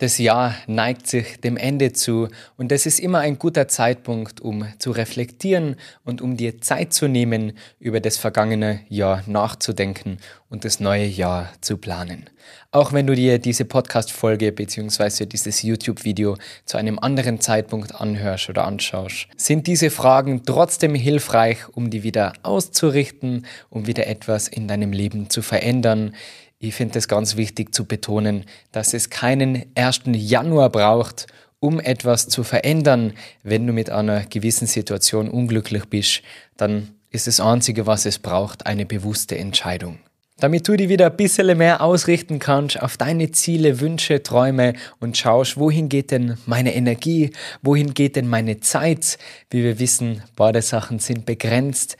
Das Jahr neigt sich dem Ende zu und es ist immer ein guter Zeitpunkt, um zu reflektieren und um dir Zeit zu nehmen, über das vergangene Jahr nachzudenken und das neue Jahr zu planen. Auch wenn du dir diese Podcast-Folge bzw. dieses YouTube-Video zu einem anderen Zeitpunkt anhörst oder anschaust, sind diese Fragen trotzdem hilfreich, um die wieder auszurichten, um wieder etwas in deinem Leben zu verändern. Ich finde es ganz wichtig zu betonen, dass es keinen 1. Januar braucht, um etwas zu verändern. Wenn du mit einer gewissen Situation unglücklich bist, dann ist das Einzige, was es braucht, eine bewusste Entscheidung. Damit du die wieder ein bisschen mehr ausrichten kannst auf deine Ziele, Wünsche, Träume und schaust, wohin geht denn meine Energie, wohin geht denn meine Zeit. Wie wir wissen, beide Sachen sind begrenzt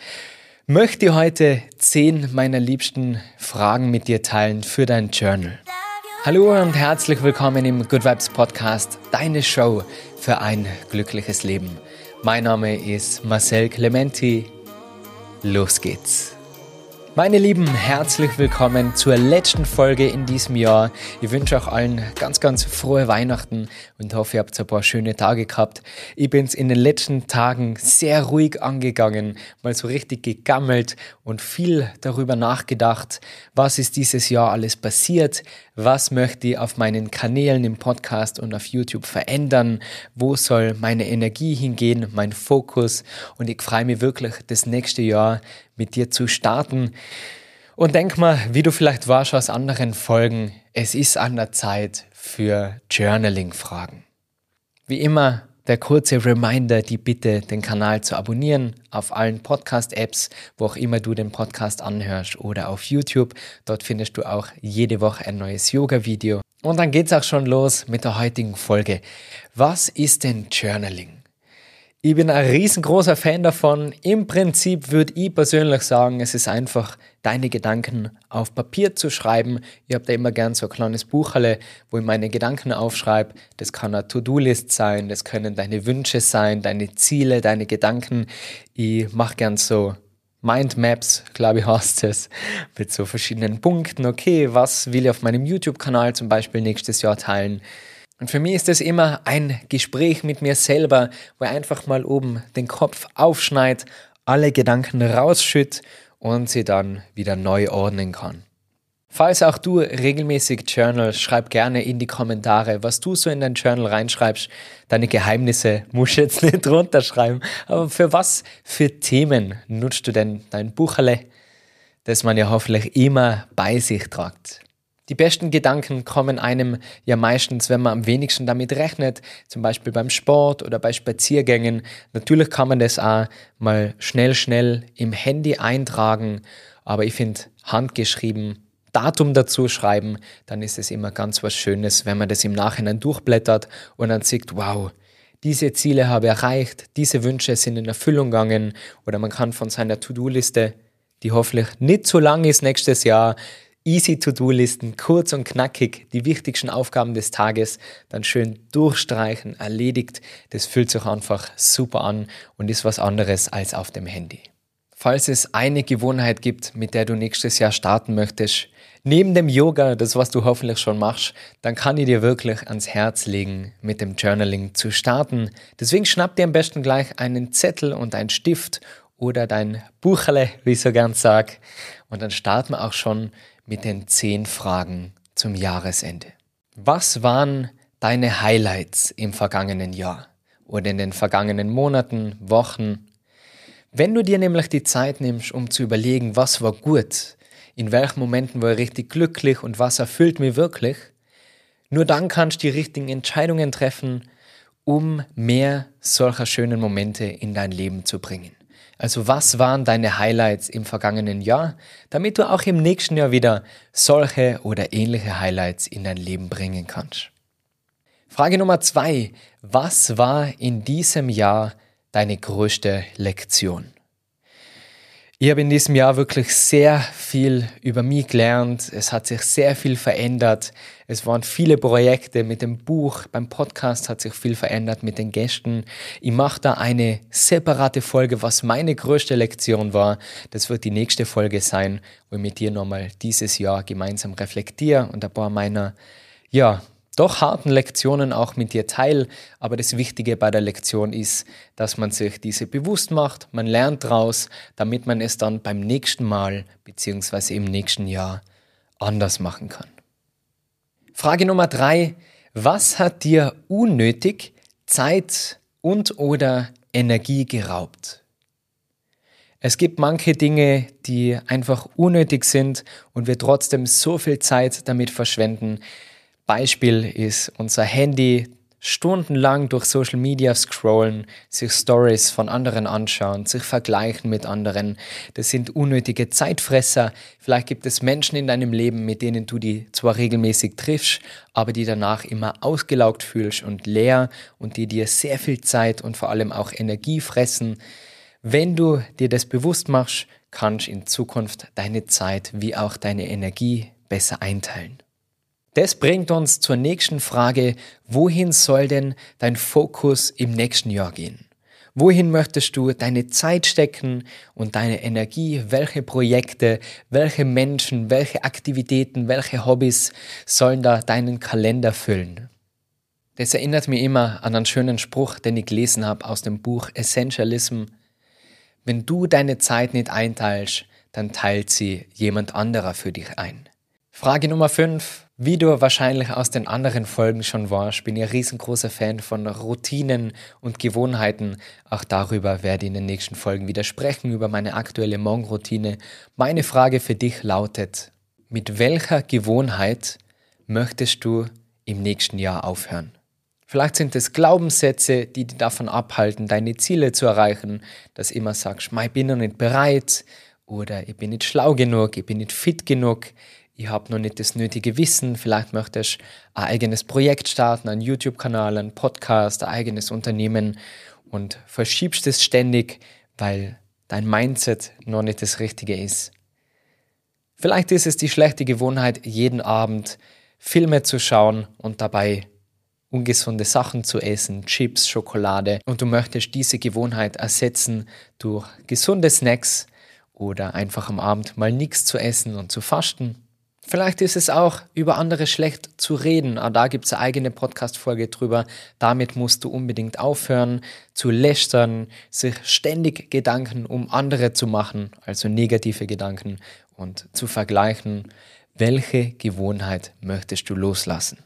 möchte heute zehn meiner liebsten Fragen mit dir teilen für dein Journal. Hallo und herzlich willkommen im Good Vibes Podcast, deine Show für ein glückliches Leben. Mein Name ist Marcel Clementi. Los geht's. Meine Lieben, herzlich willkommen zur letzten Folge in diesem Jahr. Ich wünsche auch allen ganz, ganz frohe Weihnachten und hoffe, ihr habt ein paar schöne Tage gehabt. Ich bin es in den letzten Tagen sehr ruhig angegangen, mal so richtig gegammelt und viel darüber nachgedacht, was ist dieses Jahr alles passiert, was möchte ich auf meinen Kanälen im Podcast und auf YouTube verändern, wo soll meine Energie hingehen, mein Fokus und ich freue mich wirklich, das nächste Jahr mit dir zu starten. Und denk mal, wie du vielleicht warst aus anderen Folgen, es ist an der Zeit für Journaling-Fragen. Wie immer der kurze Reminder, die Bitte, den Kanal zu abonnieren auf allen Podcast-Apps, wo auch immer du den Podcast anhörst oder auf YouTube. Dort findest du auch jede Woche ein neues Yoga-Video. Und dann geht's auch schon los mit der heutigen Folge. Was ist denn Journaling? Ich bin ein riesengroßer Fan davon. Im Prinzip würde ich persönlich sagen, es ist einfach, deine Gedanken auf Papier zu schreiben. Ich habe da immer gern so ein kleines Bucherle, wo ich meine Gedanken aufschreibe. Das kann eine To-Do-List sein, das können deine Wünsche sein, deine Ziele, deine Gedanken. Ich mache gern so Mindmaps, glaube ich, heißt es, mit so verschiedenen Punkten. Okay, was will ich auf meinem YouTube-Kanal zum Beispiel nächstes Jahr teilen? Und für mich ist es immer ein Gespräch mit mir selber, wo ich einfach mal oben den Kopf aufschneid, alle Gedanken rausschütt und sie dann wieder neu ordnen kann. Falls auch du regelmäßig Journal, schreib gerne in die Kommentare, was du so in dein Journal reinschreibst. Deine Geheimnisse musst du jetzt nicht runterschreiben. Aber für was für Themen nutzt du denn dein Bucherle, das man ja hoffentlich immer bei sich tragt? Die besten Gedanken kommen einem ja meistens, wenn man am wenigsten damit rechnet, zum Beispiel beim Sport oder bei Spaziergängen. Natürlich kann man das auch mal schnell, schnell im Handy eintragen, aber ich finde, handgeschrieben, Datum dazu schreiben, dann ist es immer ganz was Schönes, wenn man das im Nachhinein durchblättert und dann sieht, wow, diese Ziele habe ich erreicht, diese Wünsche sind in Erfüllung gegangen oder man kann von seiner To-Do-Liste, die hoffentlich nicht so lang ist nächstes Jahr, Easy To-Do-Listen, kurz und knackig, die wichtigsten Aufgaben des Tages, dann schön durchstreichen, erledigt. Das fühlt sich einfach super an und ist was anderes als auf dem Handy. Falls es eine Gewohnheit gibt, mit der du nächstes Jahr starten möchtest, neben dem Yoga, das was du hoffentlich schon machst, dann kann ich dir wirklich ans Herz legen, mit dem Journaling zu starten. Deswegen schnapp dir am besten gleich einen Zettel und einen Stift oder dein Bucherle, wie ich so gern sag. Und dann starten wir auch schon mit den zehn Fragen zum Jahresende. Was waren deine Highlights im vergangenen Jahr oder in den vergangenen Monaten, Wochen? Wenn du dir nämlich die Zeit nimmst, um zu überlegen, was war gut, in welchen Momenten war ich richtig glücklich und was erfüllt mir wirklich, nur dann kannst du die richtigen Entscheidungen treffen, um mehr solcher schönen Momente in dein Leben zu bringen. Also was waren deine Highlights im vergangenen Jahr, damit du auch im nächsten Jahr wieder solche oder ähnliche Highlights in dein Leben bringen kannst. Frage Nummer zwei. Was war in diesem Jahr deine größte Lektion? Ich habe in diesem Jahr wirklich sehr viel über mich gelernt. Es hat sich sehr viel verändert. Es waren viele Projekte mit dem Buch. Beim Podcast hat sich viel verändert mit den Gästen. Ich mache da eine separate Folge, was meine größte Lektion war. Das wird die nächste Folge sein, wo ich mit dir nochmal dieses Jahr gemeinsam reflektiere und ein paar meiner, ja, doch harten Lektionen auch mit dir teile, aber das Wichtige bei der Lektion ist, dass man sich diese bewusst macht, man lernt daraus, damit man es dann beim nächsten Mal bzw. im nächsten Jahr anders machen kann. Frage Nummer drei. Was hat dir unnötig Zeit und oder Energie geraubt? Es gibt manche Dinge, die einfach unnötig sind und wir trotzdem so viel Zeit damit verschwenden. Beispiel ist unser Handy, stundenlang durch Social Media scrollen, sich Stories von anderen anschauen, sich vergleichen mit anderen. Das sind unnötige Zeitfresser. Vielleicht gibt es Menschen in deinem Leben, mit denen du die zwar regelmäßig triffst, aber die danach immer ausgelaugt fühlst und leer und die dir sehr viel Zeit und vor allem auch Energie fressen. Wenn du dir das bewusst machst, kannst du in Zukunft deine Zeit wie auch deine Energie besser einteilen. Das bringt uns zur nächsten Frage, wohin soll denn dein Fokus im nächsten Jahr gehen? Wohin möchtest du deine Zeit stecken und deine Energie? Welche Projekte, welche Menschen, welche Aktivitäten, welche Hobbys sollen da deinen Kalender füllen? Das erinnert mich immer an einen schönen Spruch, den ich gelesen habe aus dem Buch Essentialism. Wenn du deine Zeit nicht einteilst, dann teilt sie jemand anderer für dich ein. Frage Nummer 5. Wie du wahrscheinlich aus den anderen Folgen schon warst, bin ich ein riesengroßer Fan von Routinen und Gewohnheiten. Auch darüber werde ich in den nächsten Folgen wieder sprechen, über meine aktuelle Morgenroutine. Meine Frage für dich lautet, mit welcher Gewohnheit möchtest du im nächsten Jahr aufhören? Vielleicht sind es Glaubenssätze, die dich davon abhalten, deine Ziele zu erreichen, dass immer sagst, ich bin noch nicht bereit oder ich bin nicht schlau genug, ich bin nicht fit genug, ich habe noch nicht das nötige Wissen, vielleicht möchtest du ein eigenes Projekt starten, einen YouTube-Kanal, einen Podcast, ein eigenes Unternehmen und verschiebst es ständig, weil dein Mindset noch nicht das Richtige ist. Vielleicht ist es die schlechte Gewohnheit, jeden Abend Filme zu schauen und dabei ungesunde Sachen zu essen, Chips, Schokolade und du möchtest diese Gewohnheit ersetzen durch gesunde Snacks oder einfach am Abend mal nichts zu essen und zu fasten. Vielleicht ist es auch, über andere schlecht zu reden. Auch da gibt es eine eigene Podcast-Folge drüber. Damit musst du unbedingt aufhören, zu lästern, sich ständig Gedanken um andere zu machen, also negative Gedanken, und zu vergleichen, welche Gewohnheit möchtest du loslassen.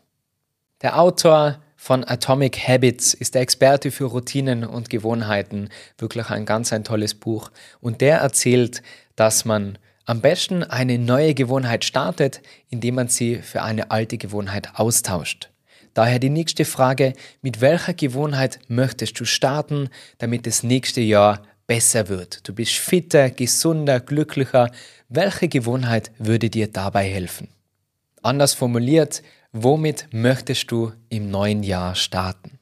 Der Autor von Atomic Habits ist der Experte für Routinen und Gewohnheiten. Wirklich ein ganz ein tolles Buch. Und der erzählt, dass man am besten eine neue Gewohnheit startet, indem man sie für eine alte Gewohnheit austauscht. Daher die nächste Frage, mit welcher Gewohnheit möchtest du starten, damit das nächste Jahr besser wird? Du bist fitter, gesunder, glücklicher. Welche Gewohnheit würde dir dabei helfen? Anders formuliert, womit möchtest du im neuen Jahr starten?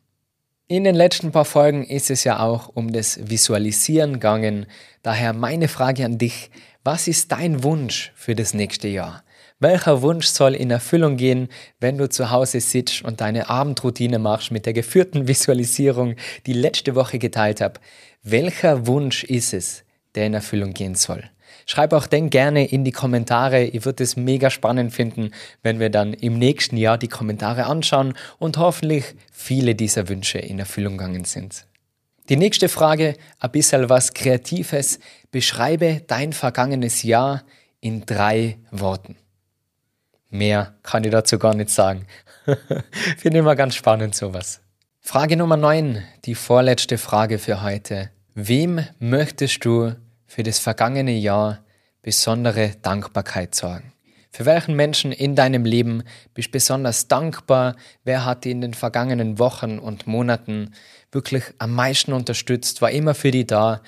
In den letzten paar Folgen ist es ja auch um das Visualisieren gegangen. Daher meine Frage an dich, was ist dein Wunsch für das nächste Jahr? Welcher Wunsch soll in Erfüllung gehen, wenn du zu Hause sitzt und deine Abendroutine machst mit der geführten Visualisierung, die letzte Woche geteilt habe? Welcher Wunsch ist es, der in Erfüllung gehen soll? Schreib auch den gerne in die Kommentare. Ich würde es mega spannend finden, wenn wir dann im nächsten Jahr die Kommentare anschauen und hoffentlich viele dieser Wünsche in Erfüllung gegangen sind. Die nächste Frage, ein bisschen was Kreatives. Beschreibe dein vergangenes Jahr in drei Worten. Mehr kann ich dazu gar nicht sagen. Finde immer ganz spannend sowas. Frage Nummer 9, die vorletzte Frage für heute. Wem möchtest du für das vergangene Jahr besondere Dankbarkeit sorgen? Für welchen Menschen in deinem Leben bist du besonders dankbar? Wer hat dich in den vergangenen Wochen und Monaten wirklich am meisten unterstützt, war immer für die da?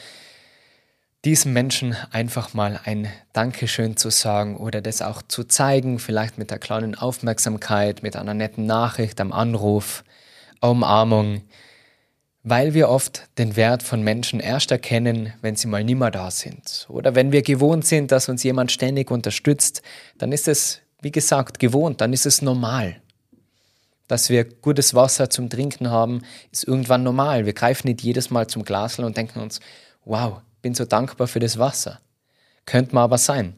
diesem Menschen einfach mal ein Dankeschön zu sagen oder das auch zu zeigen, vielleicht mit der kleinen Aufmerksamkeit, mit einer netten Nachricht am Anruf, Umarmung, weil wir oft den Wert von Menschen erst erkennen, wenn sie mal nimmer da sind. Oder wenn wir gewohnt sind, dass uns jemand ständig unterstützt, dann ist es, wie gesagt, gewohnt, dann ist es normal. Dass wir gutes Wasser zum Trinken haben, ist irgendwann normal. Wir greifen nicht jedes Mal zum Glasl und denken uns, wow, bin so dankbar für das Wasser. Könnte man aber sein.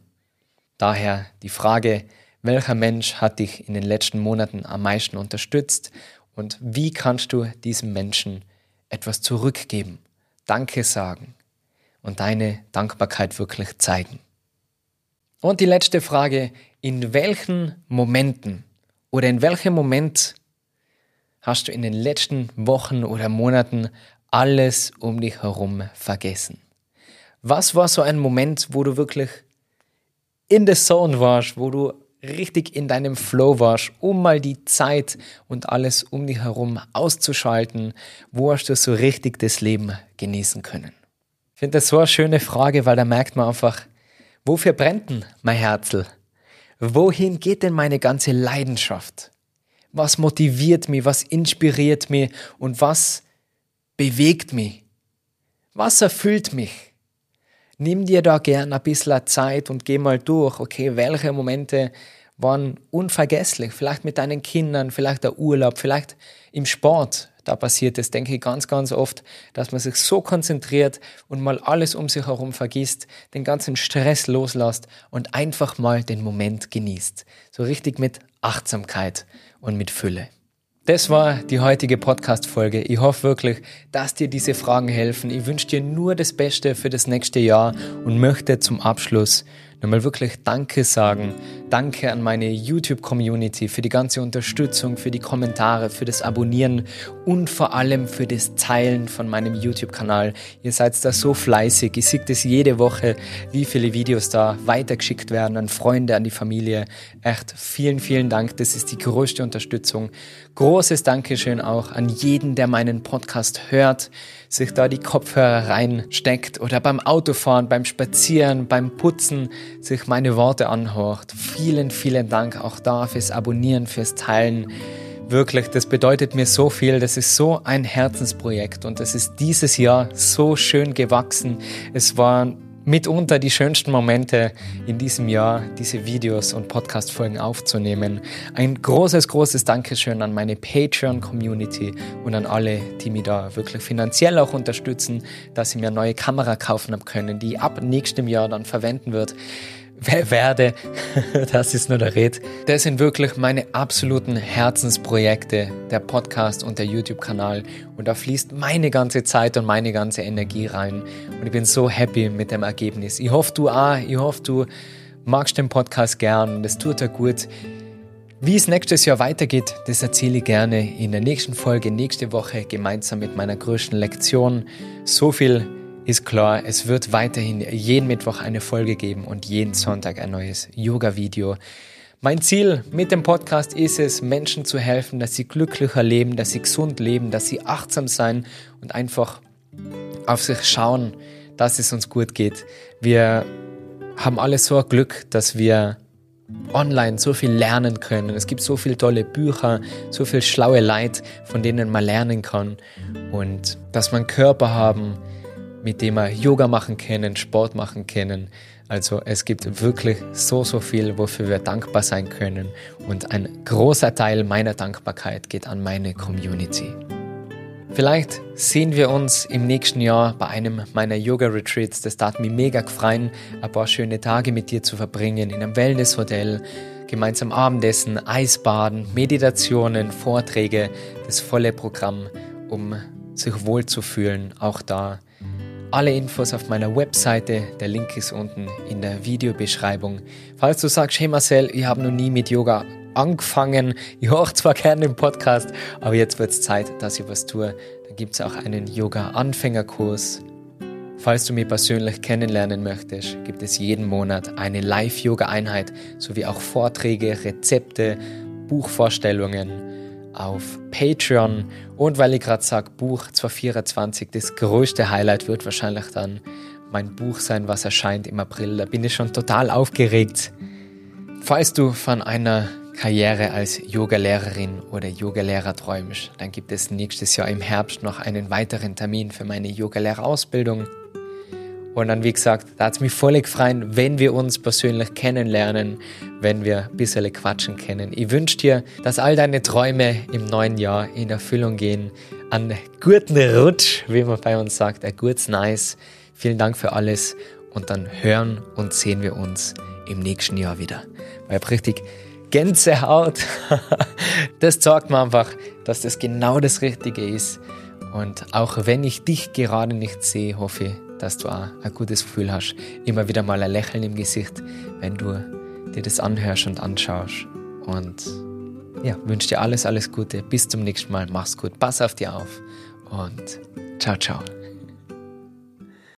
Daher die Frage, Welcher Mensch hat dich in den letzten Monaten am meisten unterstützt und wie kannst du diesem Menschen etwas zurückgeben, Danke sagen und deine Dankbarkeit wirklich zeigen? Und die letzte Frage, in welchen Momenten oder in welchem Moment hast du in den letzten Wochen oder Monaten alles um dich herum vergessen? Was war so ein Moment, wo du wirklich in der Zone warst, wo du richtig in deinem Flow warst, um mal die Zeit und alles um dich herum auszuschalten? Wo hast du so richtig das Leben genießen können? Ich finde das so eine schöne Frage, weil da merkt man einfach, wofür brennt denn mein Herzl? Wohin geht denn meine ganze Leidenschaft? Was motiviert mich, was inspiriert mich und was bewegt mich? Was erfüllt mich? Nimm dir da gern ein bisschen Zeit und geh mal durch, okay, welche Momente waren unvergesslich, vielleicht mit deinen Kindern, vielleicht der Urlaub, vielleicht im Sport, da passiert es, denke ich, ganz, ganz oft, dass man sich so konzentriert und mal alles um sich herum vergisst, den ganzen Stress loslässt und einfach mal den Moment genießt. So richtig mit Achtsamkeit und mit Fülle. Das war die heutige Podcast-Folge. Ich hoffe wirklich, dass dir diese Fragen helfen. Ich wünsche dir nur das Beste für das nächste Jahr und möchte zum Abschluss nochmal wirklich Danke sagen. Danke an meine YouTube-Community für die ganze Unterstützung, für die Kommentare, für das Abonnieren und vor allem für das Teilen von meinem YouTube-Kanal. Ihr seid da so fleißig. Ich sehe das jede Woche, wie viele Videos da weitergeschickt werden an Freunde, an die Familie. Echt vielen, vielen Dank. Das ist die größte Unterstützung. Großes Dankeschön auch an jeden, der meinen Podcast hört sich da die Kopfhörer reinsteckt oder beim Autofahren, beim Spazieren, beim Putzen sich meine Worte anhört. Vielen, vielen Dank auch da fürs Abonnieren, fürs Teilen. Wirklich, das bedeutet mir so viel. Das ist so ein Herzensprojekt und es ist dieses Jahr so schön gewachsen. Es war mitunter die schönsten Momente in diesem Jahr, diese Videos und Podcast-Folgen aufzunehmen. Ein großes, großes Dankeschön an meine Patreon-Community und an alle, die mich da wirklich finanziell auch unterstützen, dass sie mir eine neue Kamera kaufen haben können, die ab nächstem Jahr dann verwenden wird werde, das ist nur der Red. Das sind wirklich meine absoluten Herzensprojekte, der Podcast und der YouTube-Kanal. Und da fließt meine ganze Zeit und meine ganze Energie rein. Und ich bin so happy mit dem Ergebnis. Ich hoffe, du auch. Ich hoffe, du magst den Podcast gern. Das tut dir gut. Wie es nächstes Jahr weitergeht, das erzähle ich gerne in der nächsten Folge, nächste Woche, gemeinsam mit meiner größten Lektion. So viel ist klar, es wird weiterhin jeden Mittwoch eine Folge geben und jeden Sonntag ein neues Yoga-Video. Mein Ziel mit dem Podcast ist es, Menschen zu helfen, dass sie glücklicher leben, dass sie gesund leben, dass sie achtsam sein und einfach auf sich schauen, dass es uns gut geht. Wir haben alle so Glück, dass wir online so viel lernen können. Es gibt so viele tolle Bücher, so viel schlaue Leid, von denen man lernen kann. Und dass einen Körper haben, mit dem wir Yoga machen können, Sport machen können. Also es gibt wirklich so, so viel, wofür wir dankbar sein können. Und ein großer Teil meiner Dankbarkeit geht an meine Community. Vielleicht sehen wir uns im nächsten Jahr bei einem meiner Yoga-Retreats. Das tat mir mega gefreien, ein paar schöne Tage mit dir zu verbringen in einem Wellness-Hotel, gemeinsam Abendessen, Eisbaden, Meditationen, Vorträge, das volle Programm, um sich wohlzufühlen, auch da alle Infos auf meiner Webseite, der Link ist unten in der Videobeschreibung. Falls du sagst, hey Marcel, ich habe noch nie mit Yoga angefangen, ich höre zwar gerne den Podcast, aber jetzt wird es Zeit, dass ich was tue, dann gibt es auch einen Yoga-Anfängerkurs. Falls du mich persönlich kennenlernen möchtest, gibt es jeden Monat eine Live-Yoga-Einheit sowie auch Vorträge, Rezepte, Buchvorstellungen auf Patreon. Und weil ich gerade sage, Buch 2024, das größte Highlight wird wahrscheinlich dann mein Buch sein, was erscheint im April. Da bin ich schon total aufgeregt. Falls du von einer Karriere als Yogalehrerin oder Yogalehrer träumst, dann gibt es nächstes Jahr im Herbst noch einen weiteren Termin für meine Yogalehrerausbildung. Und dann, wie gesagt, da hat es mich voll gefreut, wenn wir uns persönlich kennenlernen, wenn wir ein bisschen quatschen können. Ich wünsche dir, dass all deine Träume im neuen Jahr in Erfüllung gehen. Einen guten Rutsch, wie man bei uns sagt, ein gutes Nice. Vielen Dank für alles und dann hören und sehen wir uns im nächsten Jahr wieder. Weil richtig Gänsehaut. das zeigt mir einfach, dass das genau das Richtige ist. Und auch wenn ich dich gerade nicht sehe, hoffe ich, dass du auch ein gutes Gefühl hast. Immer wieder mal ein Lächeln im Gesicht, wenn du dir das anhörst und anschaust. Und ja, wünsche dir alles, alles Gute. Bis zum nächsten Mal. Mach's gut. Pass auf dich auf. Und ciao, ciao.